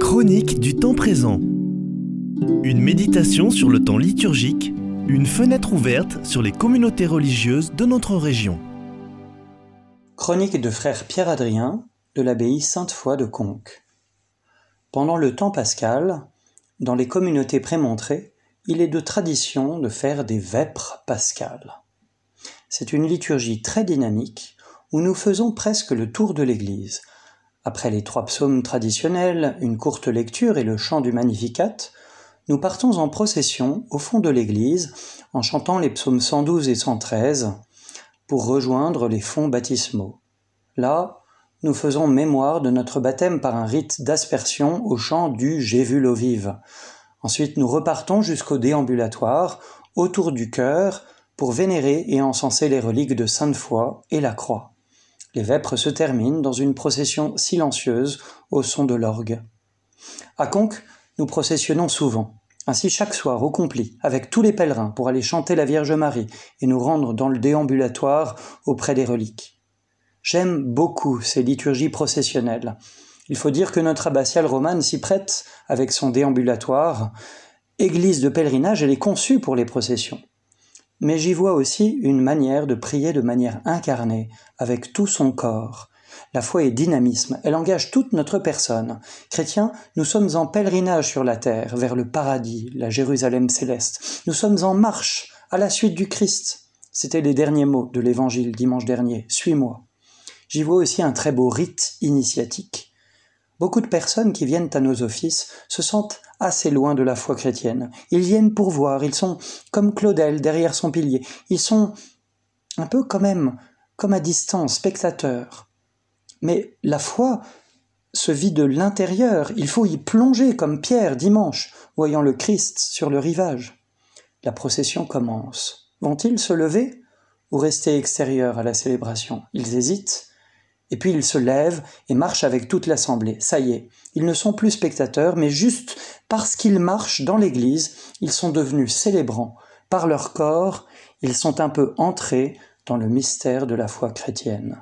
Chronique du temps présent. Une méditation sur le temps liturgique, une fenêtre ouverte sur les communautés religieuses de notre région. Chronique de frère Pierre-Adrien de l'abbaye Sainte-Foy de Conques. Pendant le temps pascal, dans les communautés prémontrées, il est de tradition de faire des vêpres pascales. C'est une liturgie très dynamique où nous faisons presque le tour de l'église. Après les trois psaumes traditionnels, une courte lecture et le chant du Magnificat, nous partons en procession au fond de l'église en chantant les psaumes 112 et 113 pour rejoindre les fonds baptismaux. Là, nous faisons mémoire de notre baptême par un rite d'aspersion au chant du J'ai vu l'eau vive. Ensuite, nous repartons jusqu'au déambulatoire, autour du cœur, pour vénérer et encenser les reliques de Sainte-Foy et la croix. Les vêpres se terminent dans une procession silencieuse au son de l'orgue. À Conques, nous processionnons souvent. Ainsi chaque soir au complet, avec tous les pèlerins, pour aller chanter la Vierge Marie et nous rendre dans le déambulatoire auprès des reliques. J'aime beaucoup ces liturgies processionnelles. Il faut dire que notre abbatiale romane s'y prête avec son déambulatoire. Église de pèlerinage, elle est conçue pour les processions. Mais j'y vois aussi une manière de prier de manière incarnée, avec tout son corps. La foi est dynamisme, elle engage toute notre personne. Chrétiens, nous sommes en pèlerinage sur la terre, vers le paradis, la Jérusalem céleste. Nous sommes en marche, à la suite du Christ. C'était les derniers mots de l'évangile dimanche dernier. Suis-moi. J'y vois aussi un très beau rite initiatique. Beaucoup de personnes qui viennent à nos offices se sentent assez loin de la foi chrétienne. Ils viennent pour voir, ils sont comme Claudel derrière son pilier. Ils sont un peu quand même comme à distance, spectateurs. Mais la foi se vit de l'intérieur, il faut y plonger comme Pierre dimanche, voyant le Christ sur le rivage. La procession commence. Vont-ils se lever ou rester extérieurs à la célébration? Ils hésitent, et puis ils se lèvent et marchent avec toute l'assemblée. Ça y est, ils ne sont plus spectateurs, mais juste parce qu'ils marchent dans l'Église, ils sont devenus célébrants. Par leur corps, ils sont un peu entrés dans le mystère de la foi chrétienne.